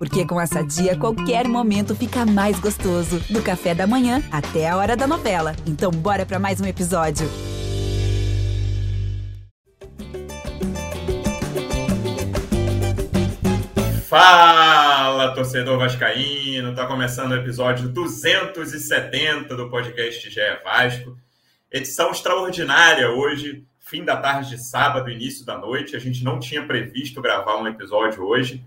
Porque com essa dia, qualquer momento fica mais gostoso. Do café da manhã até a hora da novela. Então, bora para mais um episódio. Fala, torcedor vascaíno! Tá começando o episódio 270 do podcast GE Vasco. Edição extraordinária hoje, fim da tarde de sábado, início da noite. A gente não tinha previsto gravar um episódio hoje,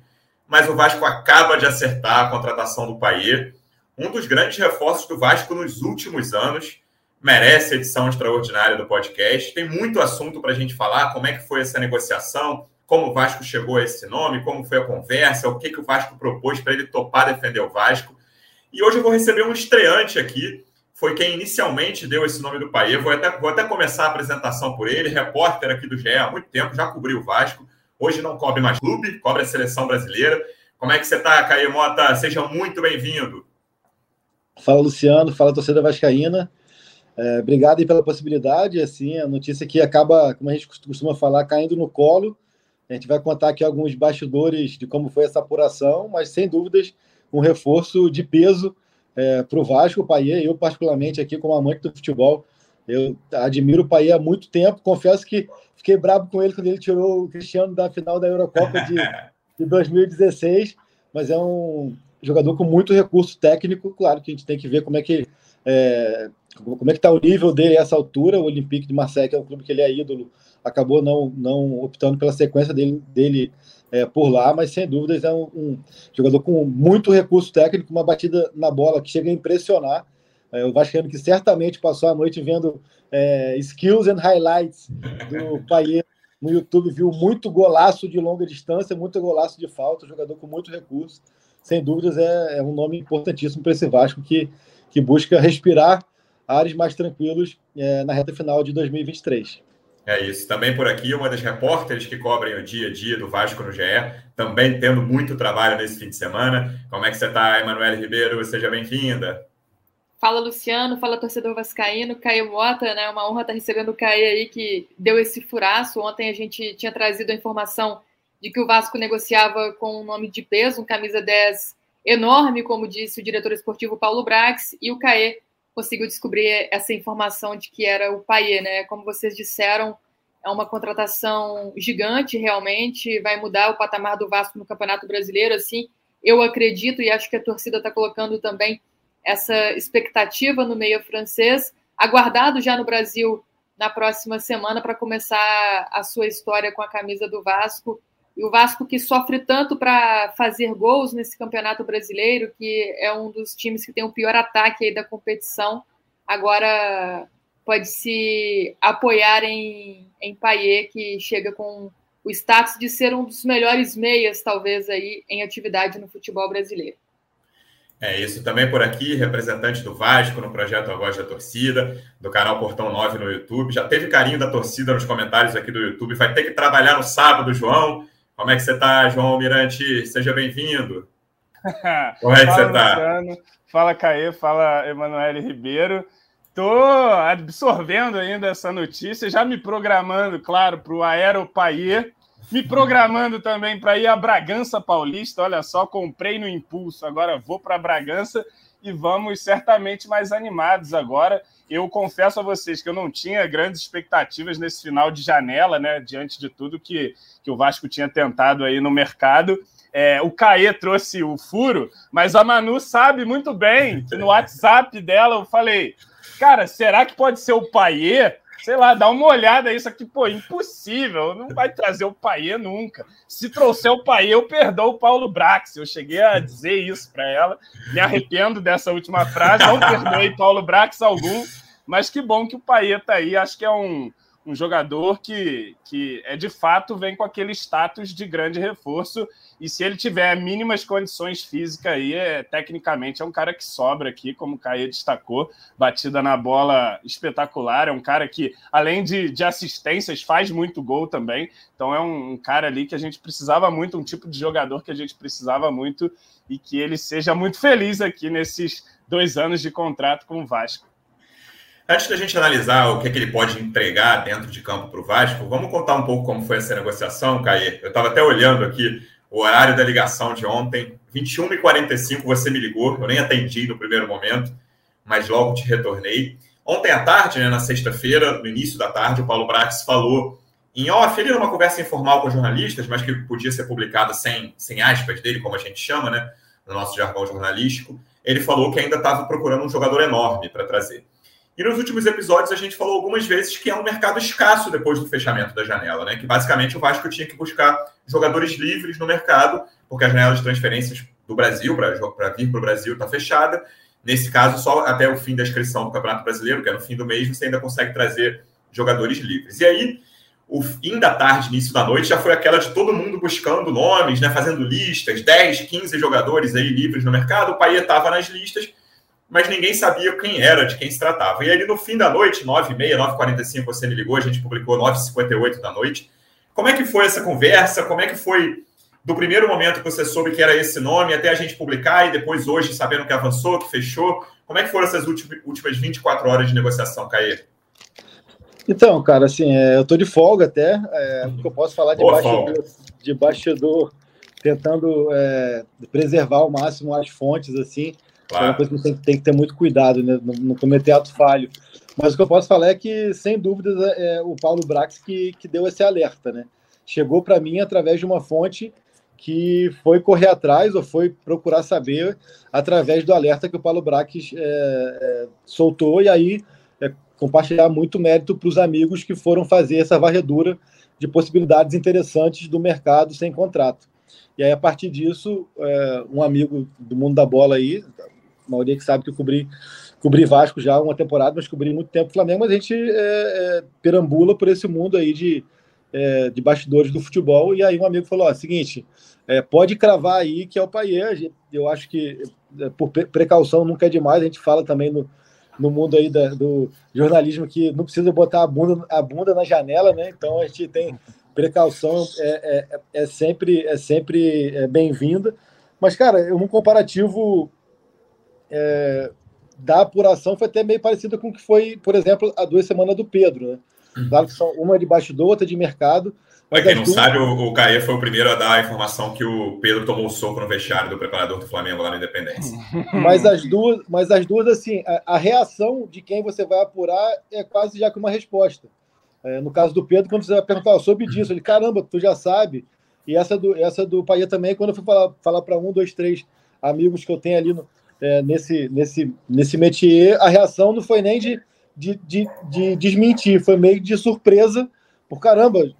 mas o Vasco acaba de acertar a contratação do Paier, um dos grandes reforços do Vasco nos últimos anos. Merece edição extraordinária do podcast. Tem muito assunto para a gente falar, como é que foi essa negociação, como o Vasco chegou a esse nome, como foi a conversa, o que, que o Vasco propôs para ele topar defender o Vasco. E hoje eu vou receber um estreante aqui, foi quem inicialmente deu esse nome do Paier. Vou até, vou até começar a apresentação por ele, repórter aqui do GE há muito tempo, já cobriu o Vasco. Hoje não cobre mais clube, cobre a seleção brasileira. Como é que você está, Caio Mota? Seja muito bem-vindo. Fala, Luciano. Fala, torcida vascaína. É, obrigado aí pela possibilidade. Assim, a notícia que acaba, como a gente costuma falar, caindo no colo. A gente vai contar aqui alguns bastidores de como foi essa apuração, mas sem dúvidas um reforço de peso é, para o Vasco, o Paier. Eu, particularmente, aqui como amante do futebol, eu admiro o Paier há muito tempo. Confesso que fiquei bravo com ele quando ele tirou o Cristiano da final da Eurocopa de, de 2016, mas é um jogador com muito recurso técnico. Claro que a gente tem que ver como é que é, como é que está o nível dele a essa altura. O Olympique de Marseille, que é um clube que ele é ídolo, acabou não, não optando pela sequência dele, dele é, por lá, mas sem dúvidas é um, um, jogador com muito recurso técnico, uma batida na bola que chega a impressionar. É, o Vascaíno que certamente passou a noite vendo é, skills and highlights do Paier no YouTube, viu muito golaço de longa distância, muito golaço de falta, jogador com muito recurso. Sem dúvidas é, é um nome importantíssimo para esse Vasco que, que busca respirar ares mais tranquilos é, na reta final de 2023. É isso. Também por aqui, uma das repórteres que cobrem o dia a dia do Vasco no GE, também tendo muito trabalho nesse fim de semana. Como é que você está, Emanuele Ribeiro? Seja bem-vinda. Fala, Luciano. Fala, torcedor vascaíno. Caio Mota, né? Uma honra estar recebendo o Caio aí, que deu esse furaço. Ontem a gente tinha trazido a informação de que o Vasco negociava com um nome de peso, um camisa 10 enorme, como disse o diretor esportivo Paulo Brax, e o Caê conseguiu descobrir essa informação de que era o Paier, né? Como vocês disseram, é uma contratação gigante, realmente, vai mudar o patamar do Vasco no Campeonato Brasileiro, assim, eu acredito e acho que a torcida está colocando também essa expectativa no meio francês, aguardado já no Brasil na próxima semana para começar a sua história com a camisa do Vasco. E o Vasco que sofre tanto para fazer gols nesse campeonato brasileiro, que é um dos times que tem o pior ataque da competição, agora pode se apoiar em, em Paier, que chega com o status de ser um dos melhores meias, talvez, aí em atividade no futebol brasileiro. É isso também por aqui, representante do Vasco no projeto A Voz da Torcida, do canal Portão 9 no YouTube. Já teve carinho da torcida nos comentários aqui do YouTube. Vai ter que trabalhar no sábado, João. Como é que você está, João Almirante? Seja bem-vindo. Como é que você está? Fala, Caê. Fala, Emanuele Ribeiro. Estou absorvendo ainda essa notícia, já me programando, claro, para o Aeropair me programando também para ir a Bragança Paulista. Olha só, comprei no impulso, agora vou para Bragança e vamos certamente mais animados agora. Eu confesso a vocês que eu não tinha grandes expectativas nesse final de janela, né? Diante de tudo que, que o Vasco tinha tentado aí no mercado. É, o Caê trouxe o furo, mas a Manu sabe muito bem que no WhatsApp dela eu falei: cara, será que pode ser o Paier? Sei lá, dá uma olhada isso aqui, pô, impossível, não vai trazer o Paê nunca. Se trouxer o Paê, eu perdoo o Paulo Brax. Eu cheguei a dizer isso para ela, me arrependo dessa última frase, não perdoei Paulo Brax algum, mas que bom que o Paê tá aí, acho que é um, um jogador que, que é de fato vem com aquele status de grande reforço. E se ele tiver mínimas condições físicas aí, é, tecnicamente é um cara que sobra aqui, como o Caê destacou, batida na bola espetacular. É um cara que, além de, de assistências, faz muito gol também. Então é um, um cara ali que a gente precisava muito, um tipo de jogador que a gente precisava muito e que ele seja muito feliz aqui nesses dois anos de contrato com o Vasco. Antes da gente analisar o que, é que ele pode entregar dentro de campo para o Vasco, vamos contar um pouco como foi essa negociação, Caê. Eu estava até olhando aqui o horário da ligação de ontem, 21h45, você me ligou, eu nem atendi no primeiro momento, mas logo te retornei. Ontem à tarde, né, na sexta-feira, no início da tarde, o Paulo Brax falou em off, ele numa conversa informal com jornalistas, mas que podia ser publicada sem, sem aspas dele, como a gente chama, né, no nosso jargão jornalístico, ele falou que ainda estava procurando um jogador enorme para trazer. E nos últimos episódios a gente falou algumas vezes que é um mercado escasso depois do fechamento da janela, né? Que basicamente o Vasco tinha que buscar jogadores livres no mercado, porque a janela de transferências do Brasil para vir para o Brasil está fechada. Nesse caso, só até o fim da inscrição do Campeonato Brasileiro, que é no fim do mês, você ainda consegue trazer jogadores livres. E aí, o fim da tarde, início da noite, já foi aquela de todo mundo buscando nomes, né? Fazendo listas, 10, 15 jogadores aí livres no mercado. O Paia estava nas listas mas ninguém sabia quem era, de quem se tratava. E ali no fim da noite, 9h30, 9h45, você me ligou, a gente publicou 9h58 da noite. Como é que foi essa conversa? Como é que foi do primeiro momento que você soube que era esse nome até a gente publicar e depois hoje sabendo que avançou, que fechou? Como é que foram essas últimas 24 horas de negociação, Caê? Então, cara, assim, é, eu tô de folga até, é, eu posso falar de, bastidor, de bastidor, tentando é, preservar ao máximo as fontes, assim, Claro. É uma coisa que tem, que ter muito cuidado, né? Não, não, cometer ato falho. Mas o que eu posso falar é que, sem dúvidas, é, é o Paulo Brax que, que deu esse alerta, né? Chegou para mim através de uma fonte que foi correr atrás ou foi procurar saber através do alerta que o Paulo Brax é, é, soltou e aí é, compartilhar muito mérito para os amigos que foram fazer essa varredura de possibilidades interessantes do mercado sem contrato. E aí, a partir disso, é, um amigo do mundo da bola aí, a maioria que sabe que eu cobri, cobri Vasco já uma temporada, mas cobri muito tempo Flamengo, mas a gente é, é, perambula por esse mundo aí de, é, de bastidores do futebol. E aí um amigo falou: ó, seguinte, é, pode cravar aí que é o Paier. Eu acho que, é, por precaução, nunca é demais. A gente fala também no, no mundo aí da, do jornalismo que não precisa botar a bunda, a bunda na janela, né? Então a gente tem precaução, é, é, é sempre, é sempre bem-vinda. Mas, cara, um comparativo é, da apuração foi até meio parecida com o que foi, por exemplo, a duas semanas do Pedro. Né? Uhum. Claro que são uma de bastidor, outra de mercado. Para quem não duas... sabe, o, o Caê foi o primeiro a dar a informação que o Pedro tomou o soco no vestiário do preparador do Flamengo lá na Independência. Mas as duas, mas as duas assim, a, a reação de quem você vai apurar é quase já que uma resposta. É, no caso do Pedro, quando você vai perguntar, oh, soube disso, ele, caramba, tu já sabe. E essa do, essa do Paia também, quando eu fui falar, falar para um, dois, três amigos que eu tenho ali no, é, nesse, nesse, nesse métier, a reação não foi nem de, de, de, de, desmentir, foi meio de surpresa, por caramba,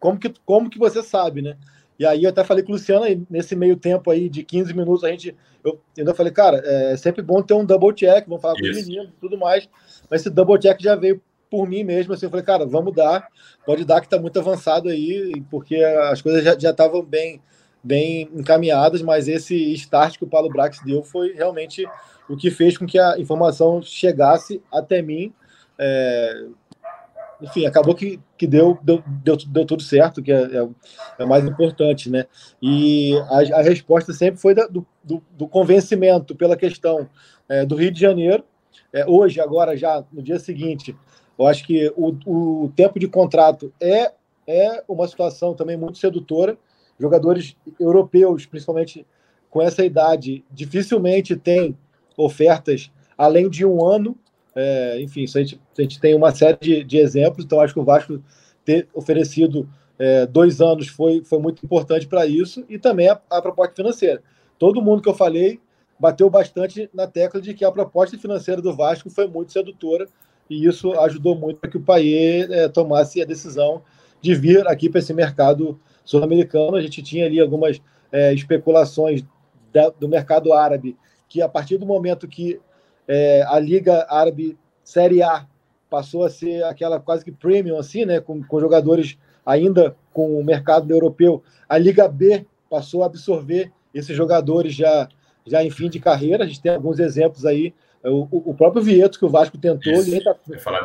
como que, como que você sabe, né? E aí eu até falei com o Luciano, aí, nesse meio tempo aí de 15 minutos, a gente, eu ainda falei, cara, é sempre bom ter um double check, vamos falar Isso. com os meninos e tudo mais, mas esse double check já veio por mim mesmo, assim, eu falei, cara, vamos dar, pode dar que está muito avançado aí, porque as coisas já estavam bem bem encaminhadas, mas esse start que o Paulo Brax deu foi realmente o que fez com que a informação chegasse até mim. É, enfim, acabou que, que deu, deu, deu, deu tudo certo, que é, é, é mais importante, né? E a, a resposta sempre foi da, do, do, do, convencimento pela questão é, do Rio de Janeiro. É, hoje, agora, já no dia seguinte, eu acho que o, o tempo de contrato é, é uma situação também muito sedutora jogadores europeus, principalmente com essa idade, dificilmente têm ofertas além de um ano. É, enfim, a gente, a gente tem uma série de, de, exemplos, então acho que o Vasco ter oferecido é, dois anos foi, foi muito importante para isso, e também a, a, proposta financeira. Todo mundo que eu falei bateu bastante na tecla de que a proposta financeira do Vasco foi muito sedutora, e isso ajudou muito para que o Paier é, tomasse a decisão de vir aqui para esse mercado sul-americano. A gente tinha ali algumas é, especulações da, do mercado árabe, que a partir do momento que é, a Liga Árabe Série A passou a ser aquela quase que premium, assim, né, com, com jogadores ainda com o mercado europeu, a Liga B passou a absorver esses jogadores já, já em fim de carreira. A gente tem alguns exemplos aí. O, o próprio Vieto, que o Vasco tentou, Isso, ele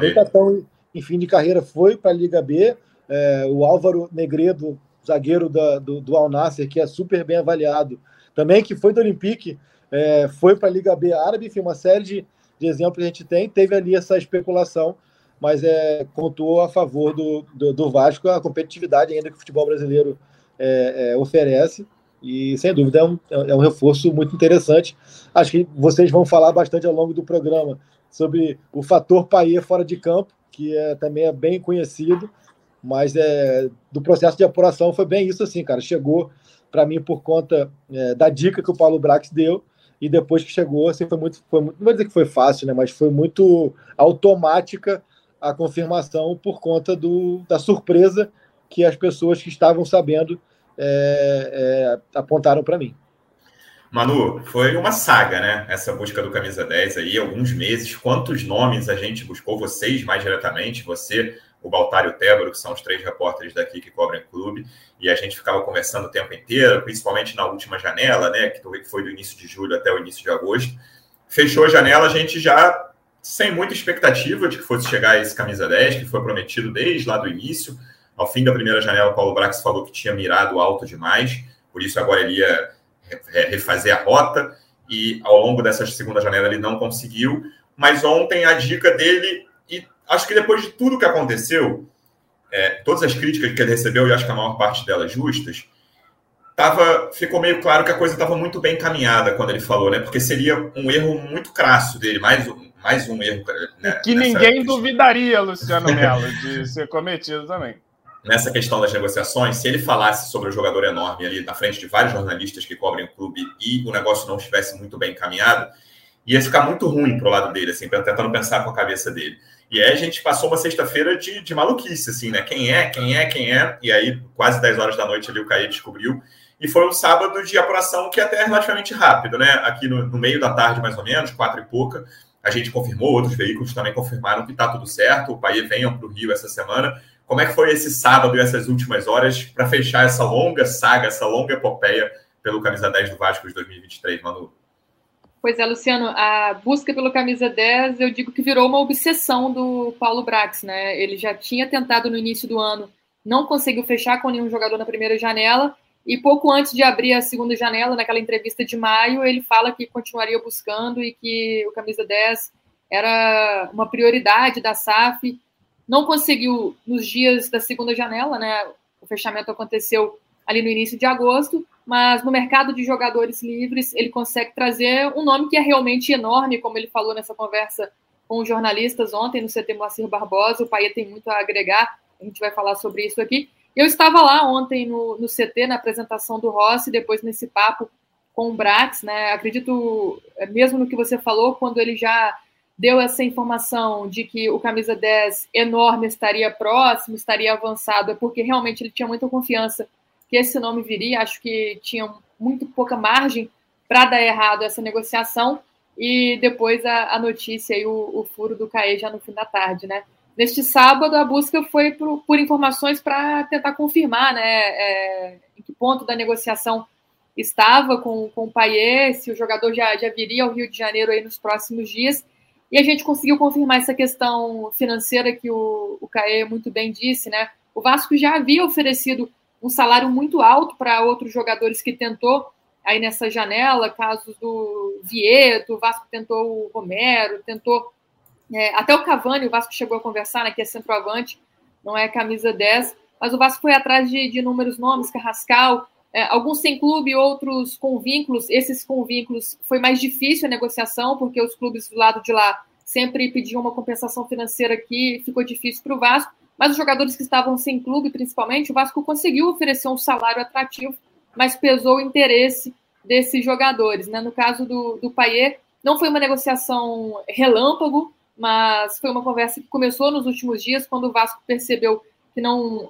está tão em fim de carreira, foi para a Liga B. É, o Álvaro Negredo zagueiro da, do, do Al Nasser, que é super bem avaliado, também que foi do Olympique, é, foi para a Liga B árabe, enfim, uma série de, de exemplos que a gente tem. Teve ali essa especulação, mas é, contou a favor do, do, do Vasco a competitividade ainda que o futebol brasileiro é, é, oferece. E, sem dúvida, é um, é um reforço muito interessante. Acho que vocês vão falar bastante ao longo do programa sobre o fator Paia fora de campo, que é, também é bem conhecido, mas é, do processo de apuração foi bem isso assim, cara. Chegou para mim por conta é, da dica que o Paulo Brax deu, e depois que chegou, assim, foi muito, foi muito, não vou dizer que foi fácil, né, mas foi muito automática a confirmação por conta do, da surpresa que as pessoas que estavam sabendo é, é, apontaram para mim. Manu, foi uma saga, né? Essa busca do camisa 10 aí, alguns meses. Quantos nomes a gente buscou? Vocês mais diretamente, você, o Baltário Tébaro, que são os três repórteres daqui que cobrem o clube, e a gente ficava conversando o tempo inteiro, principalmente na última janela, né? Que foi do início de julho até o início de agosto. Fechou a janela, a gente já sem muita expectativa de que fosse chegar esse camisa 10, que foi prometido desde lá do início. Ao fim da primeira janela, o Paulo Brax falou que tinha mirado alto demais, por isso agora ele ia refazer a rota, e ao longo dessa segunda janela ele não conseguiu. Mas ontem a dica dele, acho que depois de tudo que aconteceu, é, todas as críticas que ele recebeu, e acho que a maior parte delas justas, tava, ficou meio claro que a coisa estava muito bem encaminhada quando ele falou, né? Porque seria um erro muito crasso dele, mais, mais um erro. Né, que ninguém duvidaria, Luciano Melo, de ser cometido também nessa questão das negociações, se ele falasse sobre o jogador enorme ali na frente de vários jornalistas que cobrem o clube e o negócio não estivesse muito bem encaminhado, ia ficar muito ruim pro lado dele, assim, tentando pensar com a cabeça dele. E aí a gente passou uma sexta-feira de, de maluquice, assim, né? Quem é, quem é, quem é? E aí, quase 10 horas da noite ali, o Caí descobriu. E foi um sábado de apuração que até é relativamente rápido, né? Aqui no, no meio da tarde, mais ou menos, quatro e pouca, a gente confirmou, outros veículos também confirmaram que está tudo certo. O Paí venham para o Rio essa semana. Como é que foi esse sábado e essas últimas horas para fechar essa longa saga, essa longa epopeia pelo Camisa 10 do Vasco de 2023, Manu? Pois é, Luciano, a busca pelo Camisa 10, eu digo que virou uma obsessão do Paulo Brax, né? Ele já tinha tentado no início do ano, não conseguiu fechar com nenhum jogador na primeira janela, e pouco antes de abrir a segunda janela, naquela entrevista de maio, ele fala que continuaria buscando e que o Camisa 10 era uma prioridade da SAF não conseguiu nos dias da segunda janela, né? O fechamento aconteceu ali no início de agosto, mas no mercado de jogadores livres ele consegue trazer um nome que é realmente enorme, como ele falou nessa conversa com os jornalistas ontem no CT Moacir Barbosa. O Paia tem muito a agregar, a gente vai falar sobre isso aqui. Eu estava lá ontem no, no CT, na apresentação do Rossi, depois nesse papo com o Brax, né? Acredito, é, mesmo no que você falou, quando ele já deu essa informação de que o camisa 10 enorme estaria próximo, estaria avançado, é porque realmente ele tinha muita confiança que esse nome viria. Acho que tinha muito pouca margem para dar errado essa negociação. E depois a, a notícia e o, o, furo do CAE já no fim da tarde, né? Neste sábado, a busca foi por, por informações para tentar confirmar né, é, em que ponto da negociação estava com, com o Paier, se o jogador já, já viria ao Rio de Janeiro aí nos próximos dias. E a gente conseguiu confirmar essa questão financeira que o, o muito bem disse, né? O Vasco já havia oferecido um salário muito alto para outros jogadores que tentou aí nessa janela, casos do Vieto, o Vasco tentou o Romero, tentou é, até o Cavani, o Vasco chegou a conversar, né, que é centroavante, não é camisa 10, mas o Vasco foi atrás de, de inúmeros nomes, Carrascal, é, alguns sem clube, outros com vínculos. Esses com vínculos foi mais difícil a negociação, porque os clubes do lado de lá sempre pediam uma compensação financeira aqui, ficou difícil para o Vasco. Mas os jogadores que estavam sem clube, principalmente, o Vasco conseguiu oferecer um salário atrativo, mas pesou o interesse desses jogadores. Né? No caso do, do Paier, não foi uma negociação relâmpago, mas foi uma conversa que começou nos últimos dias, quando o Vasco percebeu que não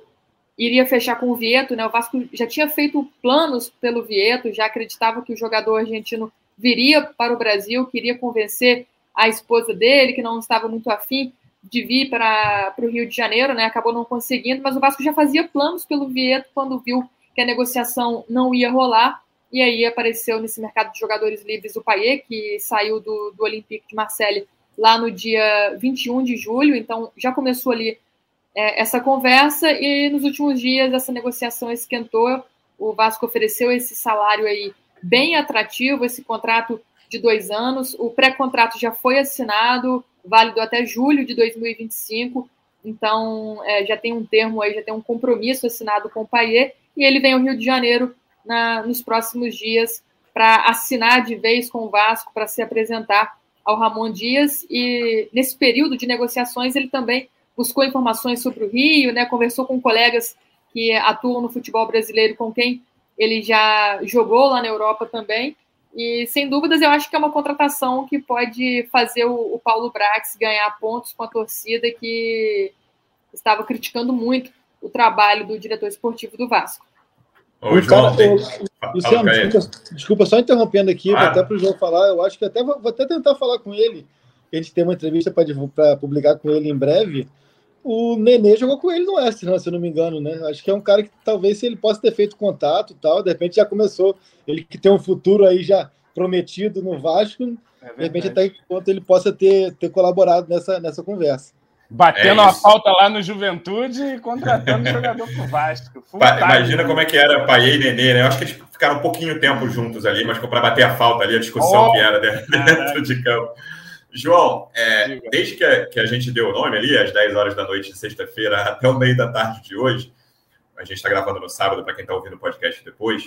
iria fechar com o Vieto, né? O Vasco já tinha feito planos pelo Vieto, já acreditava que o jogador argentino viria para o Brasil, queria convencer a esposa dele, que não estava muito afim de vir para o Rio de Janeiro, né? Acabou não conseguindo, mas o Vasco já fazia planos pelo Vieto quando viu que a negociação não ia rolar. E aí apareceu nesse mercado de jogadores livres o Paier, que saiu do, do Olympique de Marseille lá no dia 21 de julho, então já começou ali é, essa conversa e nos últimos dias essa negociação esquentou. O Vasco ofereceu esse salário aí bem atrativo, esse contrato de dois anos. O pré-contrato já foi assinado, válido até julho de 2025. então é, já tem um termo aí, já tem um compromisso assinado com o Paier, e ele vem ao Rio de Janeiro na, nos próximos dias para assinar de vez com o Vasco, para se apresentar ao Ramon Dias, e nesse período de negociações ele também buscou informações sobre o Rio, né, conversou com colegas que atuam no futebol brasileiro, com quem ele já jogou lá na Europa também, e, sem dúvidas, eu acho que é uma contratação que pode fazer o, o Paulo Brax ganhar pontos com a torcida que estava criticando muito o trabalho do diretor esportivo do Vasco. Ô, João, cara, o, Luciano, desculpa, desculpa, só interrompendo aqui, ah. até para o João falar, eu acho que até vou, vou, até tentar falar com ele. A gente tem uma entrevista para publicar com ele em breve. O Nenê jogou com ele no né, se eu não me engano, né? Acho que é um cara que talvez se ele possa ter feito contato e tal, de repente já começou. Ele que tem um futuro aí já prometido no Vasco, é de repente até enquanto ele possa ter, ter colaborado nessa, nessa conversa. Batendo é a falta lá no Juventude e contratando jogador pro Vasco. Imagina como é que era Paê e Nenê, né? Eu acho que eles ficaram um pouquinho tempo juntos ali, mas para bater a falta ali, a discussão oh, que era dentro de campo. João, é, desde que a, que a, gente deu o nome ali, às 10 horas da noite de sexta-feira até o meio da tarde de hoje, a gente está gravando no sábado, para quem está ouvindo o podcast depois,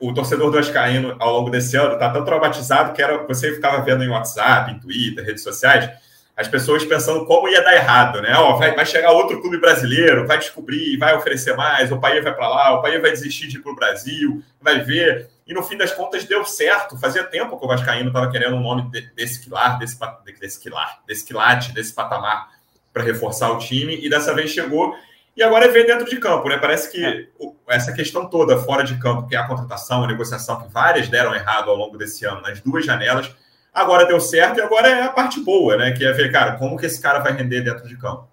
o torcedor do Ascaíno, ao longo desse ano, está tão traumatizado que era, você ficava vendo em WhatsApp, em Twitter, redes sociais, as pessoas pensando como ia dar errado, né? Ó, vai, vai chegar outro clube brasileiro, vai descobrir, vai oferecer mais, o país vai para lá, o país vai desistir de ir para o Brasil, vai ver. E no fim das contas deu certo. Fazia tempo que o Vascaíno estava querendo um nome desse quilar, desse, desse quilar, desse quilate, desse patamar para reforçar o time, e dessa vez chegou. E agora é ver dentro de campo, né? Parece que é. essa questão toda fora de campo, que é a contratação, a negociação, que várias deram errado ao longo desse ano, nas duas janelas, agora deu certo e agora é a parte boa, né? Que é ver, cara, como que esse cara vai render dentro de campo.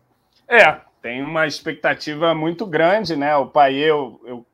É, tem uma expectativa muito grande, né? O pai eu, eu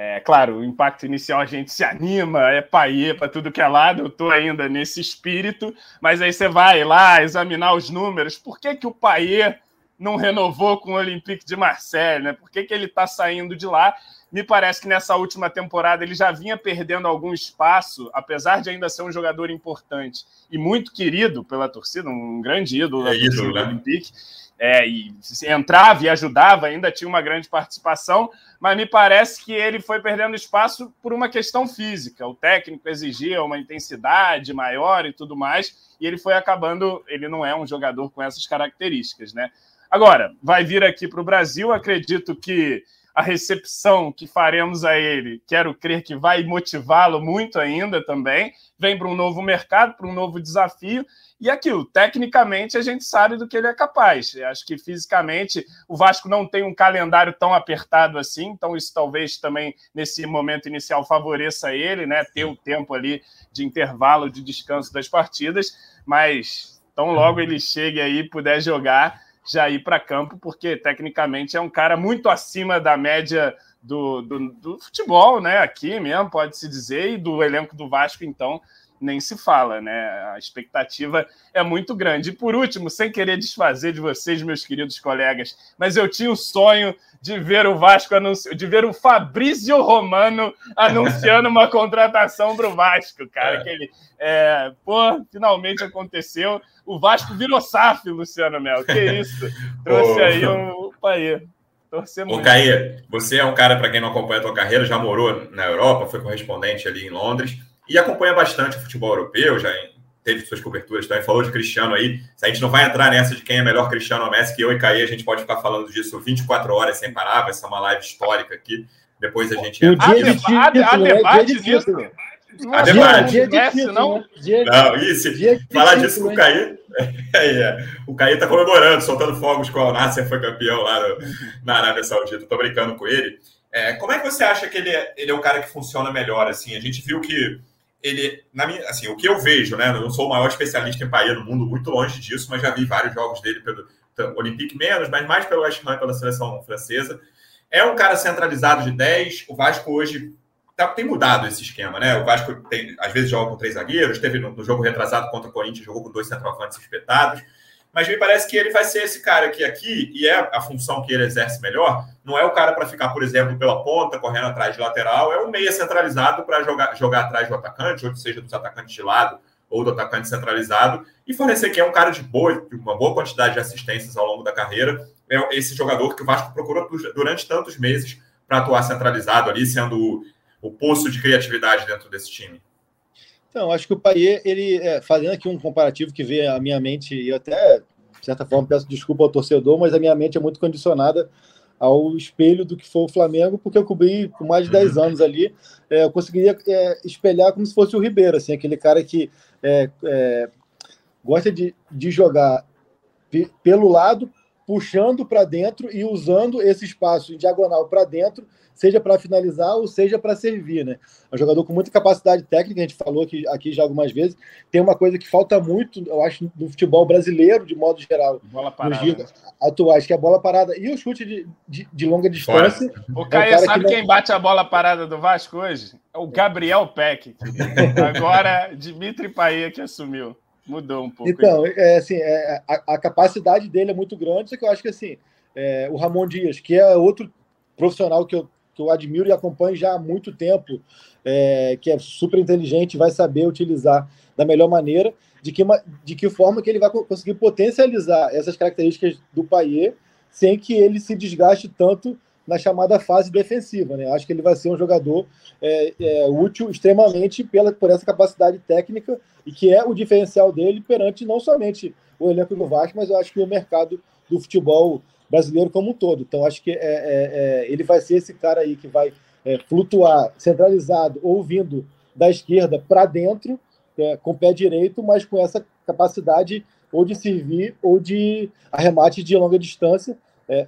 é claro, o impacto inicial a gente se anima, é paie para tudo que é lado, eu estou ainda nesse espírito, mas aí você vai lá examinar os números, por que, que o paie não renovou com o Olympique de Marseille, né? Por que, que ele está saindo de lá? Me parece que nessa última temporada ele já vinha perdendo algum espaço, apesar de ainda ser um jogador importante e muito querido pela torcida, um grande ídolo é ídolo, né? do Olympique. É, e entrava e ajudava, ainda tinha uma grande participação, mas me parece que ele foi perdendo espaço por uma questão física. O técnico exigia uma intensidade maior e tudo mais, e ele foi acabando. Ele não é um jogador com essas características, né? Agora, vai vir aqui para o Brasil, acredito que a recepção que faremos a ele, quero crer que vai motivá-lo muito ainda também. Vem para um novo mercado, para um novo desafio. E aquilo, tecnicamente, a gente sabe do que ele é capaz. Eu acho que fisicamente o Vasco não tem um calendário tão apertado assim, então isso talvez também nesse momento inicial favoreça ele, né? Ter o tempo ali de intervalo de descanso das partidas, mas tão logo ele chegue aí puder jogar já ir para campo, porque tecnicamente é um cara muito acima da média do, do, do, futebol, né? Aqui mesmo, pode-se dizer, e do elenco do Vasco, então, nem se fala, né? A expectativa é muito grande. E por último, sem querer desfazer de vocês, meus queridos colegas, mas eu tinha o sonho de ver o Vasco anunci... de ver o Fabrício Romano anunciando uma contratação para o Vasco, cara. É. Que ele, é, pô, finalmente aconteceu. O Vasco virou SAF, Luciano Mel. Que isso? Trouxe aí o Paê. Torcer muito. Ô, Caê, você é um cara, para quem não acompanha a tua carreira, já morou na Europa, foi correspondente ali em Londres e acompanha bastante o futebol europeu, já teve suas coberturas também, falou de Cristiano aí. Se a gente não vai entrar nessa de quem é melhor Cristiano ou Messi, que eu e Caí, a gente pode ficar falando disso 24 horas sem parar, vai ser uma live histórica aqui. Depois a gente entra. Há, debate, há debate disso. A debate. Dia, dia Messi, não? Dia, não, isso. Falar disso com o Caí. É. O Caí tá comemorando, soltando fogos com o Nasser foi campeão lá no, na Arábia Saudita. Tô brincando com ele. É, como é que você acha que ele é, ele é o cara que funciona melhor? Assim, a gente viu que ele, na minha, assim, o que eu vejo, né? Eu sou o maior especialista em paella no mundo, muito longe disso, mas já vi vários jogos dele pelo Olympique menos, mas mais pelo West Ham pela seleção francesa. É um cara centralizado de 10. O Vasco hoje tá, tem mudado esse esquema, né? O Vasco tem, às vezes joga com três zagueiros, teve no, no jogo retrasado contra o Corinthians, jogou com dois centroavantes espetados mas me parece que ele vai ser esse cara que aqui, e é a função que ele exerce melhor, não é o cara para ficar, por exemplo, pela ponta, correndo atrás de lateral, é o meia centralizado para jogar, jogar atrás do atacante, ou seja, dos atacantes de lado ou do atacante centralizado, e fornecer que é um cara de boa, uma boa quantidade de assistências ao longo da carreira, é esse jogador que o Vasco procurou durante tantos meses para atuar centralizado ali, sendo o, o, poço de criatividade dentro desse time? Então, acho que o Paier, ele, é, fazendo aqui um comparativo que veio à minha mente, e até, de certa forma, peço desculpa ao torcedor, mas a minha mente é muito condicionada ao espelho do que foi o Flamengo, porque eu cobri por mais de 10 uhum. anos ali, é, eu conseguiria é, espelhar como se fosse o Ribeiro, assim, aquele cara que é, é gosta de, de jogar pelo lado, puxando para dentro e usando esse espaço em diagonal para dentro, seja para finalizar ou seja para servir, né? É um jogador com muita capacidade técnica, a gente falou aqui, aqui já algumas vezes. Tem uma coisa que falta muito, eu acho, no futebol brasileiro, de modo geral, bola parada. nos dias atuais, que é a bola parada e o chute de, de, de longa distância. O Caio, é sabe que quem bate a bola parada do Vasco hoje? É o Gabriel Peck. Agora, Dimitri Paia que assumiu. Mudou um pouco. Então, é, assim, é, a, a, capacidade dele é muito grande, só que eu acho que assim, é, o Ramon Dias, que é outro profissional que eu, que eu admiro e acompanho já há muito tempo, é, que é super inteligente, vai saber utilizar da melhor maneira, de que, de que forma que ele vai conseguir potencializar essas características do Paier sem que ele se desgaste tanto na chamada fase defensiva. Né? Acho que ele vai ser um jogador é, é, útil extremamente pela, por essa capacidade técnica e que é o diferencial dele perante não somente o elenco do Vasco, mas eu acho que o mercado do futebol brasileiro como um todo. Então, acho que é, é, é ele vai ser esse cara aí que vai é, flutuar centralizado ou vindo da esquerda para dentro, com o pé direito, mas com essa capacidade ou de servir ou de arremate de longa distância.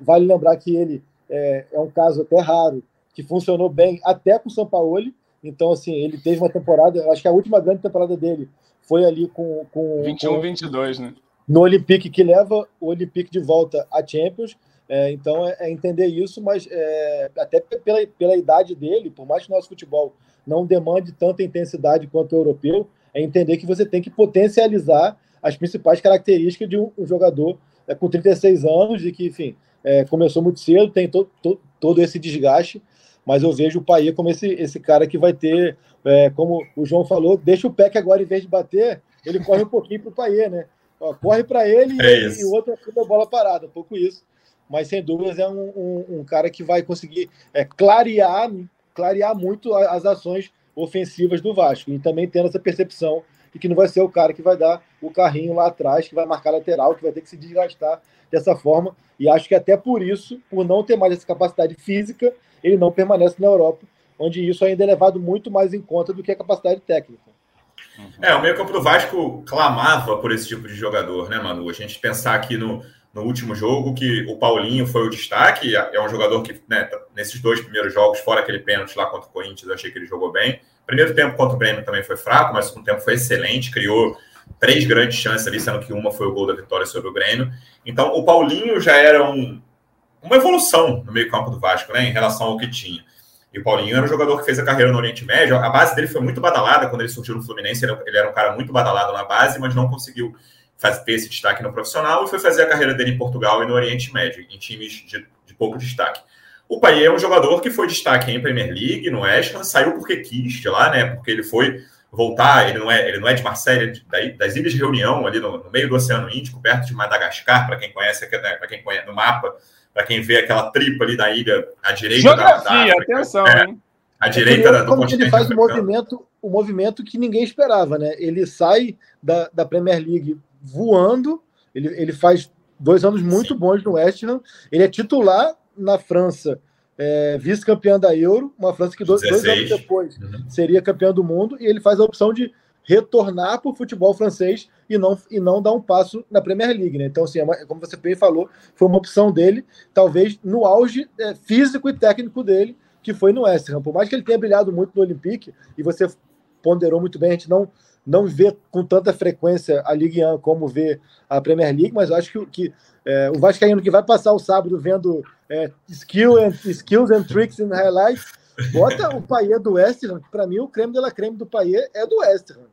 vale lembrar que ele é, é um caso até raro, que funcionou bem até com o São Paulo. Então, assim, ele teve uma temporada, acho que a última grande temporada dele foi ali com. com 21, com, 22, né? No Olympique, que leva o Olympique de volta a Champions. É, então, é, é, entender isso, mas é, até pela, pela idade dele, por mais que o nosso futebol não demande tanta intensidade quanto o europeu, é entender que você tem que potencializar as principais características de um, um jogador é, com 36 anos e que, enfim, é, começou muito cedo, tem to, to, todo esse desgaste, mas eu vejo o Paia como esse, esse cara que vai ter, é, como o João falou, deixa o pé que agora, em vez de bater, ele corre um pouquinho para o Paia, né? Ó, corre para ele é e, e, o outro é a bola parada, um pouco isso. Mas sem dúvidas é um, um, um cara que vai conseguir é, clarear, clarear muito as ações ofensivas do Vasco. E também tendo essa percepção de que não vai ser o cara que vai dar o carrinho lá atrás, que vai marcar lateral, que vai ter que se desgastar dessa forma. E acho que até por isso, por não ter mais essa capacidade física, ele não permanece na Europa, onde isso ainda é levado muito mais em conta do que a capacidade técnica. É, o meio campo do Vasco clamava por esse tipo de jogador, né, Manu? A gente pensar aqui no, no último jogo que o Paulinho foi o destaque, é um jogador que, né, tá, nesses dois primeiros jogos, fora aquele pênalti lá contra o Corinthians, eu achei que ele jogou bem. Primeiro tempo contra o Grêmio também foi fraco, mas o segundo tempo foi excelente, criou três grandes chances ali, sendo que uma foi o gol da vitória sobre o Grêmio. Então, o Paulinho já era um, uma evolução no meio-campo do Vasco, né, em relação ao que tinha. E o Paulinho era um jogador que fez a carreira no Oriente Médio. A base dele foi muito badalada quando ele surgiu no Fluminense. Ele era um cara muito badalado na base, mas não conseguiu fazer, ter esse destaque no profissional e foi fazer a carreira dele em Portugal e no Oriente Médio, em times de, de pouco destaque. O Paier é um jogador que foi destaque em Premier League, no West Ham, saiu porque quis de lá, né? Porque ele foi voltar, ele não é, ele não é de Marselha, é das Ilhas de Reunião, ali no, no, meio do Oceano Índico, perto de Madagascar, para quem conhece, né, para quem conhece no mapa, para quem vê aquela tripa ali da ilha à direita Geografia, da, da África, atenção, é, hein? À direita é da, do continente ele faz o movimento, o movimento que ninguém esperava, né? Ele sai da, da Premier League voando, ele, ele faz dois anos muito Sim. bons no West Ham, ele é titular na França é, vice-campeã da Euro, uma França que dois, dois anos depois uhum. seria campeã do mundo, e ele faz a opção de retornar para o futebol francês e não, e não dar um passo na Premier League. Né? Então, assim, é como você bem falou, foi uma opção dele, talvez no auge é, físico e técnico dele, que foi no West Ham. Por mais que ele tenha brilhado muito no Olympique, e você ponderou muito bem, a gente não, não vê com tanta frequência a Ligue 1 como vê a Premier League, mas eu acho que, que é, o Vascaíno que vai passar o sábado vendo é, skill and, skills and tricks in highlights, bota o Paier do West Ham, para mim o creme de la creme do Paier é do West Ham.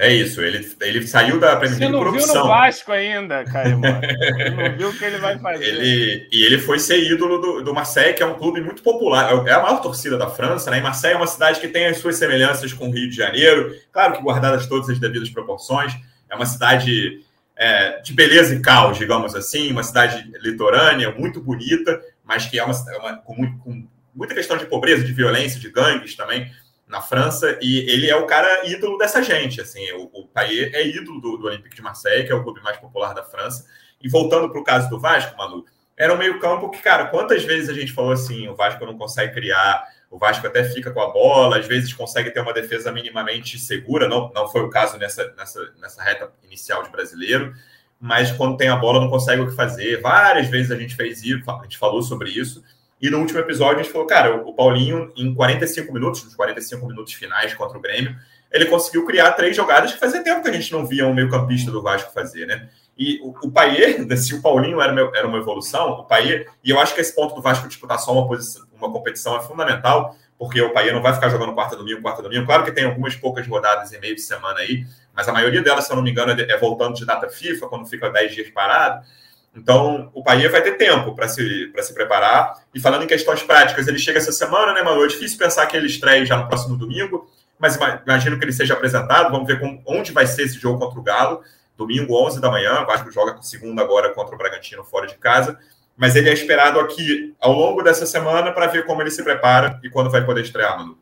É isso, ele, ele saiu da Premier League por opção. Você não viu no Vasco ainda, Caio. Você não viu o que ele vai fazer. Ele, e ele foi ser ídolo do, do Marseille, que é um clube muito popular. É, é a maior torcida da França, né? E Marseille é uma cidade que tem as suas semelhanças com o Rio de Janeiro. Claro que guardadas todas as devidas proporções. É uma cidade é, de beleza e caos, digamos assim, uma cidade litorânea, muito bonita, mas que é uma, é uma com, muito, com, muita questão de pobreza, de violência, de gangues também na França, e ele é o cara ídolo dessa gente, assim, o, o Payet é ídolo do, do Olympique de Marseille, que é o clube mais popular da França, e voltando para o caso do Vasco, Manu, era um meio campo que, cara, quantas vezes a gente falou assim, o Vasco não consegue criar, o Vasco até fica com a bola, às vezes consegue ter uma defesa minimamente segura, não, não foi o caso nessa, nessa, nessa reta inicial de brasileiro, mas quando tem a bola não consegue o que fazer. Várias vezes a gente fez isso, a gente falou sobre isso, e no último episódio a gente falou, cara, o Paulinho, em 45 minutos, nos 45 minutos finais contra o Grêmio, ele conseguiu criar três jogadas que fazia tempo que a gente não via um meio-campista do Vasco fazer, né? E o, o Paier, se o Paulinho era, era uma evolução, o Paier, e eu acho que esse ponto do Vasco disputar só uma, posição, uma competição é fundamental, porque o Paier não vai ficar jogando quarta domingo, quarta domingo. Claro que tem algumas poucas rodadas e meio de semana aí, mas a maioria delas, se eu não me engano, é, é voltando de data FIFA, quando fica 10 dias parado. Então, o Paier vai ter tempo para se, se preparar. E falando em questões práticas, ele chega essa semana, né, Manu? É difícil pensar que ele estreie já no próximo domingo, mas imagino que ele seja apresentado. Vamos ver com, onde vai ser esse jogo contra o Galo domingo, 11 da manhã. O Vasco joga segunda agora contra o Bragantino fora de casa. Mas ele é esperado aqui ao longo dessa semana para ver como ele se prepara e quando vai poder estrear, Manu.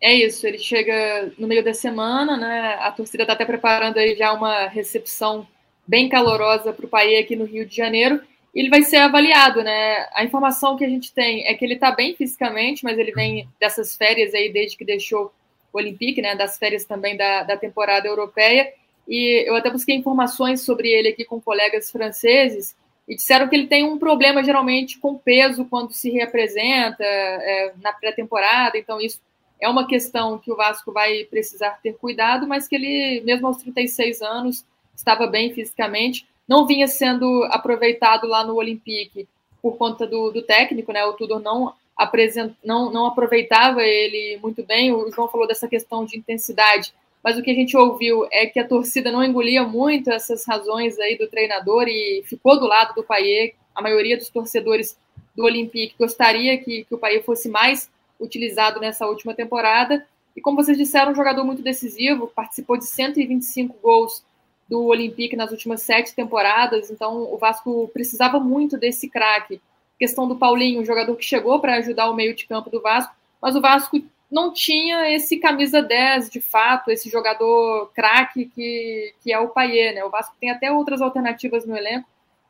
É isso, ele chega no meio da semana, né? A torcida está até preparando aí já uma recepção bem calorosa para o país aqui no Rio de Janeiro. Ele vai ser avaliado, né? A informação que a gente tem é que ele está bem fisicamente, mas ele vem dessas férias aí desde que deixou o Olympique, né? Das férias também da, da temporada europeia e eu até busquei informações sobre ele aqui com colegas franceses e disseram que ele tem um problema geralmente com peso quando se reapresenta é, na pré-temporada, então isso é uma questão que o Vasco vai precisar ter cuidado, mas que ele, mesmo aos 36 anos, estava bem fisicamente, não vinha sendo aproveitado lá no Olympique por conta do, do técnico, né? O Tudor não, apresent, não, não aproveitava ele muito bem. O João falou dessa questão de intensidade mas o que a gente ouviu é que a torcida não engolia muito essas razões aí do treinador e ficou do lado do Paier. A maioria dos torcedores do Olympique gostaria que, que o Paier fosse mais utilizado nessa última temporada. E como vocês disseram, um jogador muito decisivo, participou de 125 gols do Olympique nas últimas sete temporadas, então o Vasco precisava muito desse craque. Questão do Paulinho, um jogador que chegou para ajudar o meio de campo do Vasco, mas o Vasco não tinha esse camisa 10 de fato, esse jogador craque que, que é o Paier, né? O Vasco tem até outras alternativas no elenco.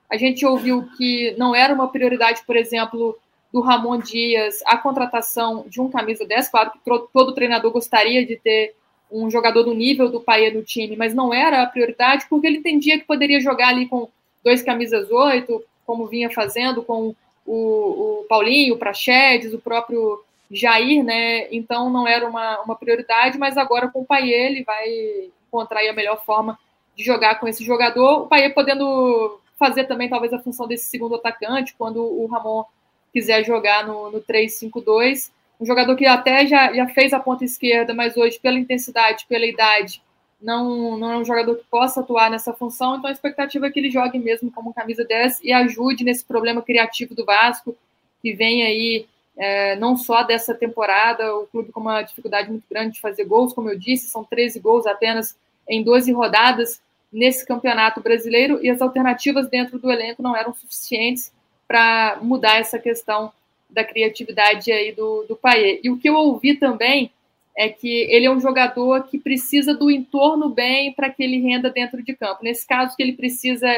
A gente ouviu que não era uma prioridade, por exemplo, do Ramon Dias a contratação de um camisa 10. Claro que todo treinador gostaria de ter um jogador do nível do Paier no time, mas não era a prioridade porque ele entendia que poderia jogar ali com dois camisas 8, como vinha fazendo com o, o Paulinho, o Praxedes, o próprio Jair, né? Então não era uma, uma prioridade, mas agora com o Paier ele vai encontrar a melhor forma de jogar com esse jogador. O Paier podendo fazer também talvez a função desse segundo atacante quando o Ramon quiser jogar no, no 3-5-2. Um jogador que até já, já fez a ponta esquerda, mas hoje, pela intensidade, pela idade, não, não é um jogador que possa atuar nessa função. Então a expectativa é que ele jogue mesmo como camisa 10 e ajude nesse problema criativo do Vasco, que vem aí é, não só dessa temporada, o clube com uma dificuldade muito grande de fazer gols, como eu disse, são 13 gols apenas em 12 rodadas nesse campeonato brasileiro, e as alternativas dentro do elenco não eram suficientes para mudar essa questão da criatividade aí do, do Paier. E o que eu ouvi também é que ele é um jogador que precisa do entorno bem para que ele renda dentro de campo. Nesse caso, que ele precisa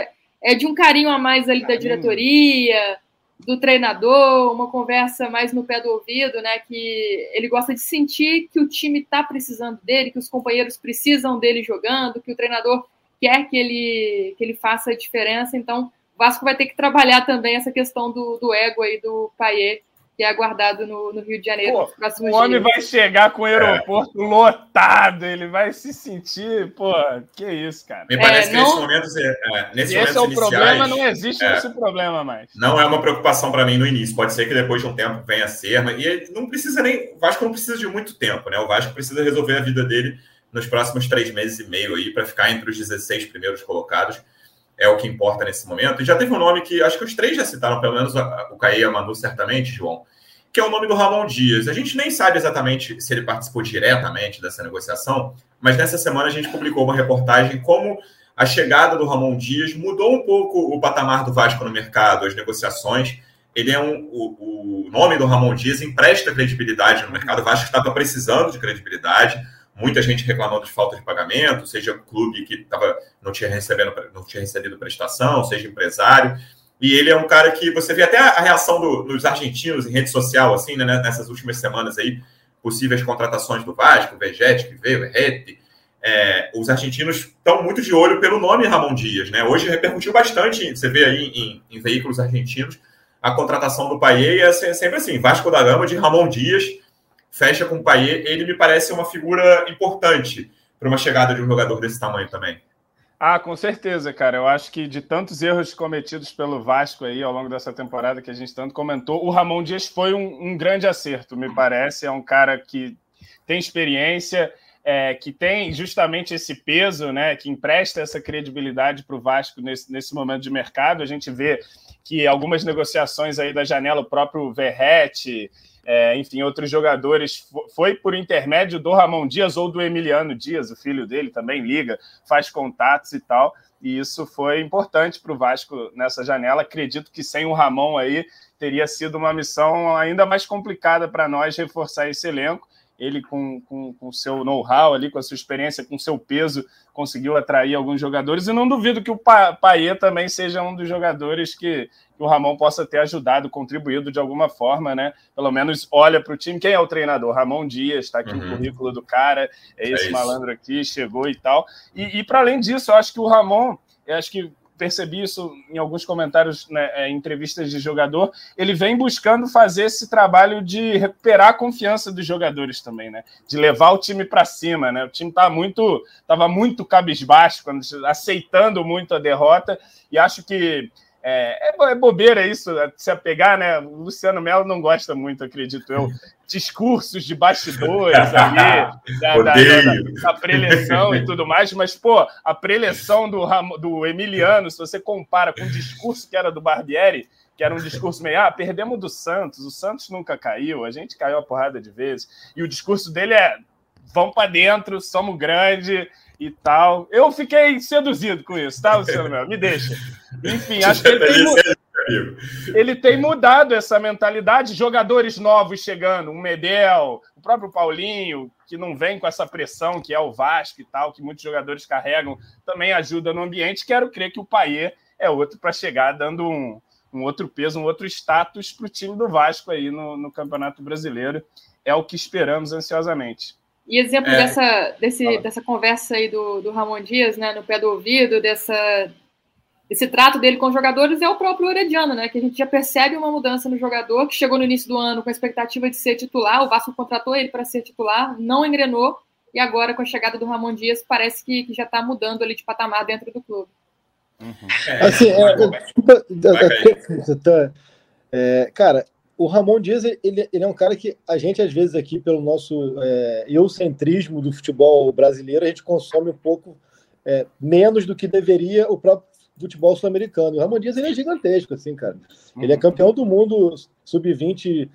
é de um carinho a mais ali da diretoria, do treinador, uma conversa mais no pé do ouvido, né? Que ele gosta de sentir que o time está precisando dele, que os companheiros precisam dele jogando, que o treinador quer que ele, que ele faça a diferença. Então, o Vasco vai ter que trabalhar também essa questão do, do ego aí do Paier que é aguardado no, no Rio de Janeiro. Pô, o homem dias. vai chegar com o aeroporto é. lotado, ele vai se sentir, pô, que isso, cara. Me parece é, que não... nesses momentos, é, é nesse esse é o iniciais, problema, não existe é. esse problema mais. Não é uma preocupação para mim no início, pode ser que depois de um tempo venha a ser, mas e não precisa nem, o Vasco não precisa de muito tempo, né? O Vasco precisa resolver a vida dele nos próximos três meses e meio aí para ficar entre os 16 primeiros colocados é o que importa nesse momento. E já teve um nome que acho que os três já citaram, pelo menos o Caí e a Manu, certamente, João, que é o nome do Ramon Dias. A gente nem sabe exatamente se ele participou diretamente dessa negociação, mas nessa semana a gente publicou uma reportagem como a chegada do Ramon Dias mudou um pouco o patamar do Vasco no mercado, as negociações. Ele é um. O, o nome do Ramon Dias empresta credibilidade no mercado. O Vasco estava precisando de credibilidade. Muita gente reclamando de falta de pagamento, seja clube que tava, não, tinha recebendo, não tinha recebido prestação, seja empresário. E ele é um cara que você vê até a reação do, dos argentinos em rede social, assim, né, nessas últimas semanas aí, possíveis contratações do Vasco, Vegete que veio, Rete, é, os argentinos estão muito de olho pelo nome Ramon Dias, né? Hoje repercutiu bastante, você vê aí em, em veículos argentinos, a contratação do Paier é sempre assim, Vasco da Gama de Ramon Dias, fecha com o Paier, ele me parece uma figura importante para uma chegada de um jogador desse tamanho também. Ah, com certeza, cara. Eu acho que de tantos erros cometidos pelo Vasco aí ao longo dessa temporada que a gente tanto comentou, o Ramon Dias foi um, um grande acerto, me parece. É um cara que tem experiência, é, que tem justamente esse peso, né, que empresta essa credibilidade para o Vasco nesse, nesse momento de mercado. A gente vê que algumas negociações aí da janela, o próprio Verrete, é, enfim, outros jogadores, foi por intermédio do Ramon Dias ou do Emiliano Dias, o filho dele também liga, faz contatos e tal. E isso foi importante para o Vasco nessa janela. Acredito que sem o Ramon aí teria sido uma missão ainda mais complicada para nós reforçar esse elenco ele com o com, seu know-how ali, com a sua experiência, com o seu peso, conseguiu atrair alguns jogadores, e não duvido que o Paê também seja um dos jogadores que, que, o Ramon possa ter ajudado, contribuído de alguma forma, né? Pelo menos olha para o time. Quem é o treinador? Ramon Dias, está aqui uhum. o currículo do cara, é esse é malandro aqui, chegou e tal. E, e para além disso, eu acho que o Ramon, eu acho que percebi isso em alguns comentários, né, é, em entrevistas de jogador, ele vem buscando fazer esse trabalho de recuperar a confiança dos jogadores também, né? De levar o time para cima, né? O time tá muito, tava muito cabisbaixo, quando, aceitando muito a derrota, e acho que é, é, é, bobeira isso, se apegar, né? O Luciano Melo não gosta muito, acredito eu, discursos de bastidores ali, da, da, da, da preleção e tudo mais, mas, pô, a preleção do, do Emiliano, se você compara com o discurso que era do Barbieri, que era um discurso meio, ah, perdemos do Santos, o Santos nunca caiu, a gente caiu a porrada de vezes, e o discurso dele é, vamos para dentro, somos grande e tal. Eu fiquei seduzido com isso, tá, Luciano? Me deixa. Enfim, acho que ele tem, ele tem mudado essa mentalidade. Jogadores novos chegando, um Medel, o próprio Paulinho, que não vem com essa pressão que é o Vasco e tal, que muitos jogadores carregam, também ajuda no ambiente. Quero crer que o Paier é outro para chegar dando um, um outro peso, um outro status para o time do Vasco aí no, no Campeonato Brasileiro. É o que esperamos ansiosamente. E exemplo é, dessa, desse, dessa conversa aí do, do Ramon Dias, né, no pé do ouvido, dessa, desse trato dele com os jogadores, é o próprio Orediano, né, que a gente já percebe uma mudança no jogador, que chegou no início do ano com a expectativa de ser titular, o Vasco contratou ele para ser titular, não engrenou, e agora com a chegada do Ramon Dias parece que, que já está mudando ali de patamar dentro do clube. Uhum. É, assim, é, desculpa, é, cara, o Ramon Dias, ele, ele, é um cara que a gente, às vezes, aqui, pelo nosso é, eucentrismo do futebol brasileiro, a gente consome um pouco é, menos do que deveria o próprio futebol sul-americano. O Ramon Dias ele é gigantesco, assim, cara. Ele é campeão do mundo sub-20,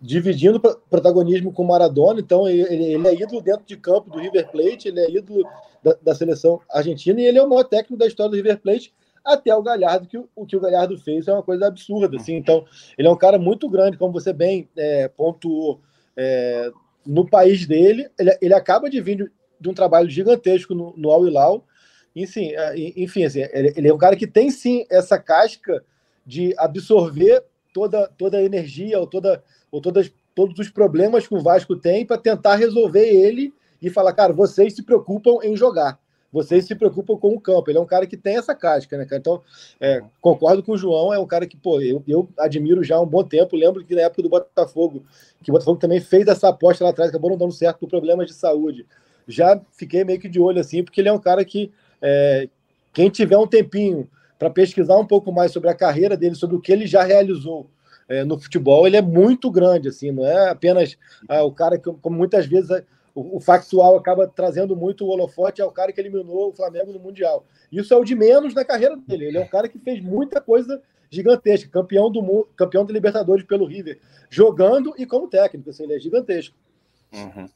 dividindo protagonismo com o Maradona, então ele, ele, é ídolo dentro de campo do River Plate, ele é ídolo da, da seleção argentina e ele é o maior técnico da história do River Plate até o Galhardo, que o, que o Galhardo fez é uma coisa absurda. Assim. Então, ele é um cara muito grande, como você bem é, pontuou, é, no país dele. Ele, ele acaba de vir de, de, um trabalho gigantesco no, no Al Hilal. Enfim, é, enfim assim, ele, ele, é um cara que tem sim essa casca de absorver toda, toda a energia ou, toda, ou todas, todos os problemas que o Vasco tem para tentar resolver ele e falar, cara, vocês se preocupam em jogar vocês se preocupam com o campo. Ele é um cara que tem essa casca, né, cara? Então, é, concordo com o João, é um cara que, pô, eu, eu admiro já há um bom tempo. Lembro que na época do Botafogo, que o Botafogo também fez essa aposta lá atrás, acabou não dando certo por problemas de saúde. Já fiquei meio que de olho assim, porque ele é um cara que, é, quem tiver um tempinho para pesquisar um pouco mais sobre a carreira dele, sobre o que ele já realizou é, no futebol, ele é muito grande, assim, não é apenas ah, o cara que, como muitas vezes o, o, factual acaba trazendo muito o holofote ao cara que eliminou o Flamengo no Mundial. Isso é o de menos na carreira dele. Ele é um cara que fez muita coisa gigantesca, campeão do mundo, campeão da Libertadores pelo River, jogando e como técnico, assim, ele é gigantesco. Uhum.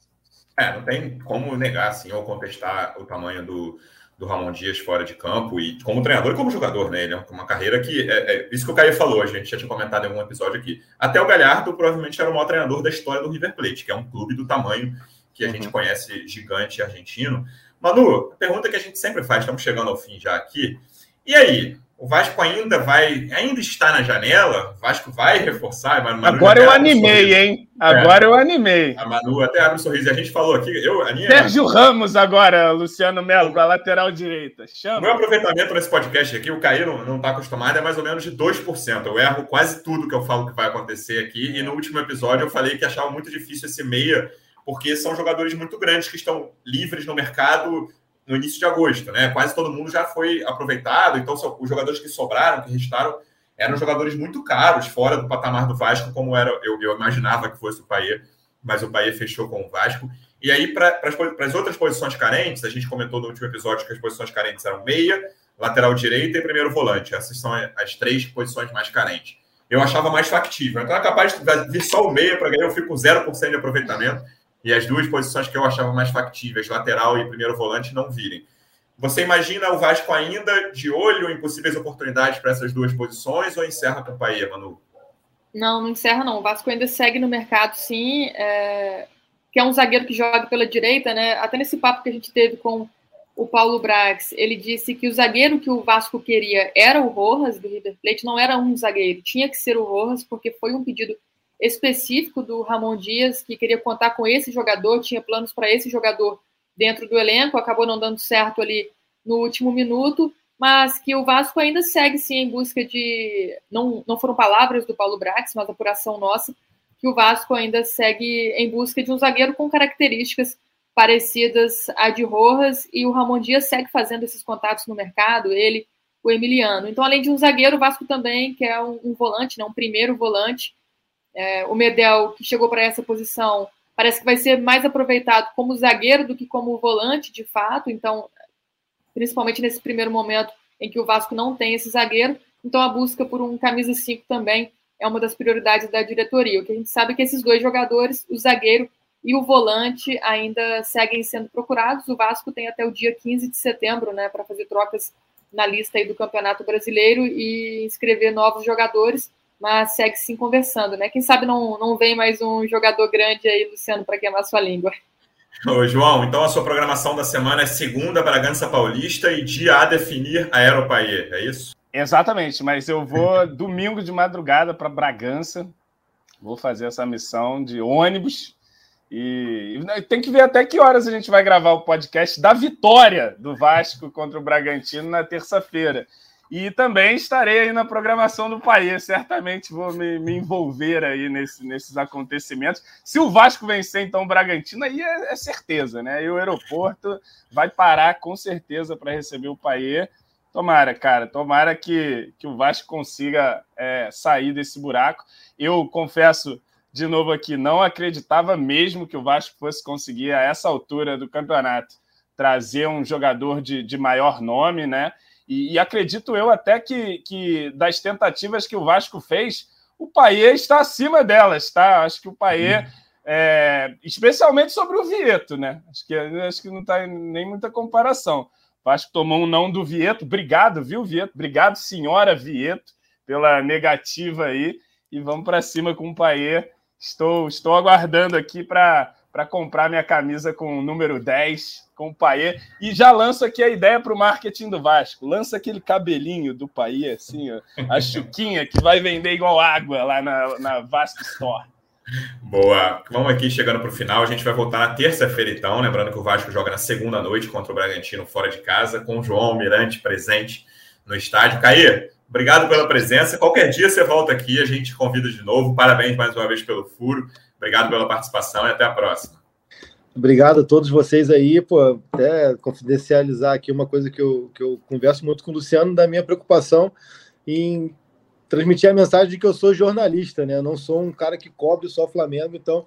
É, não tem como negar assim ou contestar o tamanho do, do Ramon Dias fora de campo e como treinador e como jogador, né? Ele é uma carreira que é, é, isso que o Caio falou, a gente já tinha comentado em algum episódio aqui. Até o Galhardo provavelmente era o maior treinador da história do River Plate, que é um clube do tamanho que a uhum. gente conhece gigante argentino. Manu, pergunta que a gente sempre faz, estamos chegando ao fim já aqui. E aí, o Vasco ainda vai, ainda está na janela? O Vasco vai reforçar? Manu Agora eu animei, hein? Agora é. eu animei. A Manu até abre um sorriso. A gente falou aqui, eu, a minha... Sérgio Ramos agora, Luciano Melo, para lateral direita. Chama. Meu aproveitamento nesse podcast aqui, o Caio não está acostumado, é mais ou menos de 2%. Eu erro quase tudo que eu falo que vai acontecer aqui. E no último episódio eu falei que achava muito difícil esse meia, porque são jogadores muito grandes que estão livres no mercado no início de agosto, né? Quase todo mundo já foi aproveitado, então os jogadores que sobraram, que restaram, eram jogadores muito caros, fora do patamar do Vasco, como era eu, eu imaginava que fosse o Paê, mas o Paê fechou com o Vasco. E aí, para as outras posições carentes, a gente comentou no último episódio que as posições carentes eram meia, lateral direita e primeiro volante. Essas são as três posições mais carentes. Eu achava mais factível. Então é capaz de vir só o meia para ganhar, eu fico com 0% de aproveitamento e as duas posições que eu achava mais factíveis, lateral e primeiro volante, não virem. Você imagina o Vasco ainda de olho em possíveis oportunidades para essas duas posições ou encerra com o Paia, Manu? Não, não encerra não. O Vasco ainda segue no mercado, sim. É... Que é um zagueiro que joga pela direita, né? Até nesse papo que a gente teve com o Paulo Brax, ele disse que o zagueiro que o Vasco queria era o Rojas, do River Plate, não era um zagueiro, tinha que ser o Rojas, porque foi um pedido específico do Ramon Dias, que queria contar com esse jogador, tinha planos para esse jogador dentro do elenco, acabou não dando certo ali no último minuto, mas que o Vasco ainda segue sim em busca de. Não, não foram palavras do Paulo Brax, mas apuração nossa, que o Vasco ainda segue em busca de um zagueiro com características parecidas a de Rojas, e o Ramon Dias segue fazendo esses contatos no mercado, ele, o Emiliano. Então, além de um zagueiro, o Vasco também quer um, um volante, né, um primeiro volante, é, o Medel, que chegou para essa posição, parece que vai ser mais aproveitado como zagueiro do que como volante, de fato. Então, principalmente nesse primeiro momento em que o Vasco não tem esse zagueiro. Então, a busca por um camisa 5 também é uma das prioridades da diretoria. O que a gente sabe é que esses dois jogadores, o zagueiro e o volante, ainda seguem sendo procurados. O Vasco tem até o dia 15 de setembro né, para fazer trocas na lista aí do Campeonato Brasileiro e inscrever novos jogadores mas segue sim conversando, né? Quem sabe não, não vem mais um jogador grande aí, Luciano, para queimar sua língua. Ô, João, então a sua programação da semana é segunda Bragança Paulista e dia a definir a Aeropaie, é isso? Exatamente, mas eu vou domingo de madrugada para Bragança, vou fazer essa missão de ônibus e tem que ver até que horas a gente vai gravar o podcast da vitória do Vasco contra o Bragantino na terça-feira. E também estarei aí na programação do país. Certamente vou me, me envolver aí nesse, nesses acontecimentos. Se o Vasco vencer, então, o Bragantino, aí é, é certeza, né? E o aeroporto vai parar com certeza para receber o país. Tomara, cara, tomara que, que o Vasco consiga é, sair desse buraco. Eu confesso de novo aqui, não acreditava mesmo que o Vasco fosse conseguir, a essa altura do campeonato, trazer um jogador de, de maior nome, né? E, e, acredito eu até que, que das tentativas que o Vasco fez, o Paê está acima delas, tá? Acho que o Paê, uhum. é, especialmente sobre o Vieto, né? Acho que, acho que não está nem muita comparação. O Vasco tomou um não do Vieto. Obrigado, viu, Vieto? Obrigado, senhora Vieto, pela negativa aí. E vamos para cima com o Paê. Estou, estou aguardando aqui para comprar minha camisa com o número 10 com o Paê. E já lanço aqui a ideia para o marketing do Vasco. Lança aquele cabelinho do Paê, assim, ó, a chuquinha, que vai vender igual água lá na, na Vasco Store. Boa. Vamos aqui chegando para o final. A gente vai voltar na terça-feira, então. Lembrando que o Vasco joga na segunda noite contra o Bragantino fora de casa, com o João Almirante presente no estádio. Caí, obrigado pela presença. Qualquer dia você volta aqui, a gente convida de novo. Parabéns mais uma vez pelo furo. Obrigado pela participação e até a próxima. Obrigado a todos vocês aí, pô, até confidencializar aqui uma coisa que eu, que eu converso muito com o Luciano, da minha preocupação em transmitir a mensagem de que eu sou jornalista, né? Eu não sou um cara que cobre só Flamengo, então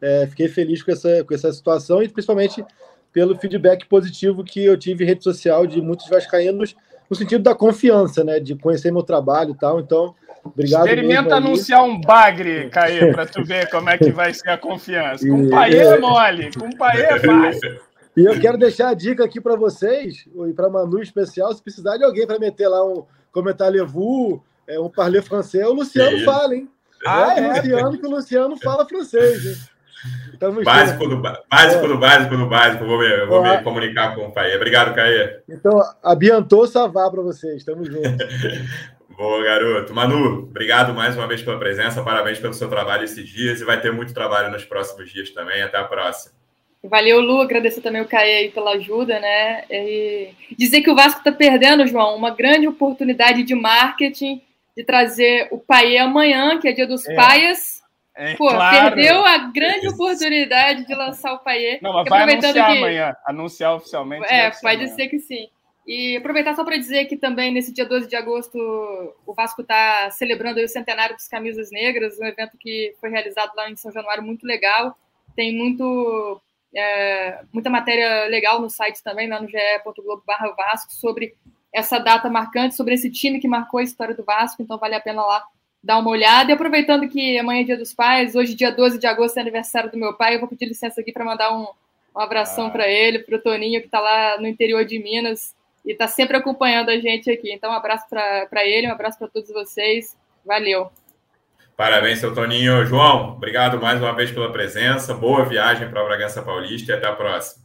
é, fiquei feliz com essa, com essa situação e principalmente pelo feedback positivo que eu tive em rede social de muitos vascaínos no sentido da confiança, né? De conhecer meu trabalho e tal. Então, Obrigado Experimenta anunciar um bagre, Caê, para tu ver como é que vai ser a confiança. Com o Paê é mole, com o Paê é fácil. E eu quero deixar a dica aqui para vocês, e para Manu em especial, se precisar de alguém para meter lá um comentário levu, é, um parler francês, o Luciano fala, hein? Ah, é, é? Luciano, que o Luciano fala francês, hein? Básico, do, básico é. do básico do básico. Vou me, vou me comunicar com o Caê. Obrigado, Caê. Então, abiantou Savá para vocês. Tamo junto. Boa, garoto. Manu, obrigado mais uma vez pela presença. Parabéns pelo seu trabalho esses dias e vai ter muito trabalho nos próximos dias também. Até a próxima. Valeu, Lu. Agradecer também o Caê aí pela ajuda, né? E dizer que o Vasco está perdendo, João, uma grande oportunidade de marketing de trazer o Paê amanhã, que é dia dos é. paias é, Pô, claro. perdeu a grande oportunidade de lançar o Paier. Não, mas vai anunciar que... amanhã. Anunciar oficialmente. É, pode ser que sim. E aproveitar só para dizer que também nesse dia 12 de agosto o Vasco está celebrando o centenário dos Camisas Negras, um evento que foi realizado lá em São Januário muito legal. Tem muito, é, muita matéria legal no site também, lá no ge.globo Vasco, sobre essa data marcante, sobre esse time que marcou a história do Vasco, então vale a pena lá dar uma olhada. E aproveitando que amanhã é dia dos pais, hoje, dia 12 de agosto, é aniversário do meu pai, eu vou pedir licença aqui para mandar um, um abração ah. para ele, para o Toninho, que está lá no interior de Minas e está sempre acompanhando a gente aqui. Então, um abraço para ele, um abraço para todos vocês. Valeu. Parabéns, seu Toninho. João, obrigado mais uma vez pela presença. Boa viagem para a Bragança Paulista e até a próxima.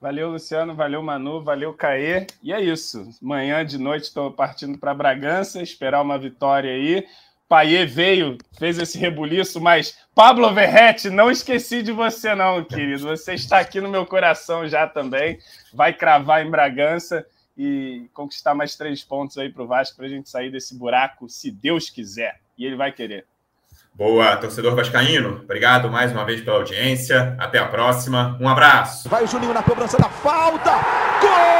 Valeu, Luciano. Valeu, Manu. Valeu, Caê. E é isso. Manhã de noite estou partindo para Bragança, esperar uma vitória aí. Paier veio, fez esse rebuliço, mas Pablo Verrete, não esqueci de você não, querido. Você está aqui no meu coração já também. Vai cravar em Bragança e conquistar mais três pontos aí para o Vasco para a gente sair desse buraco, se Deus quiser. E ele vai querer. Boa, torcedor vascaíno. Obrigado mais uma vez pela audiência. Até a próxima. Um abraço. Vai o Juninho na cobrança da falta. Gol!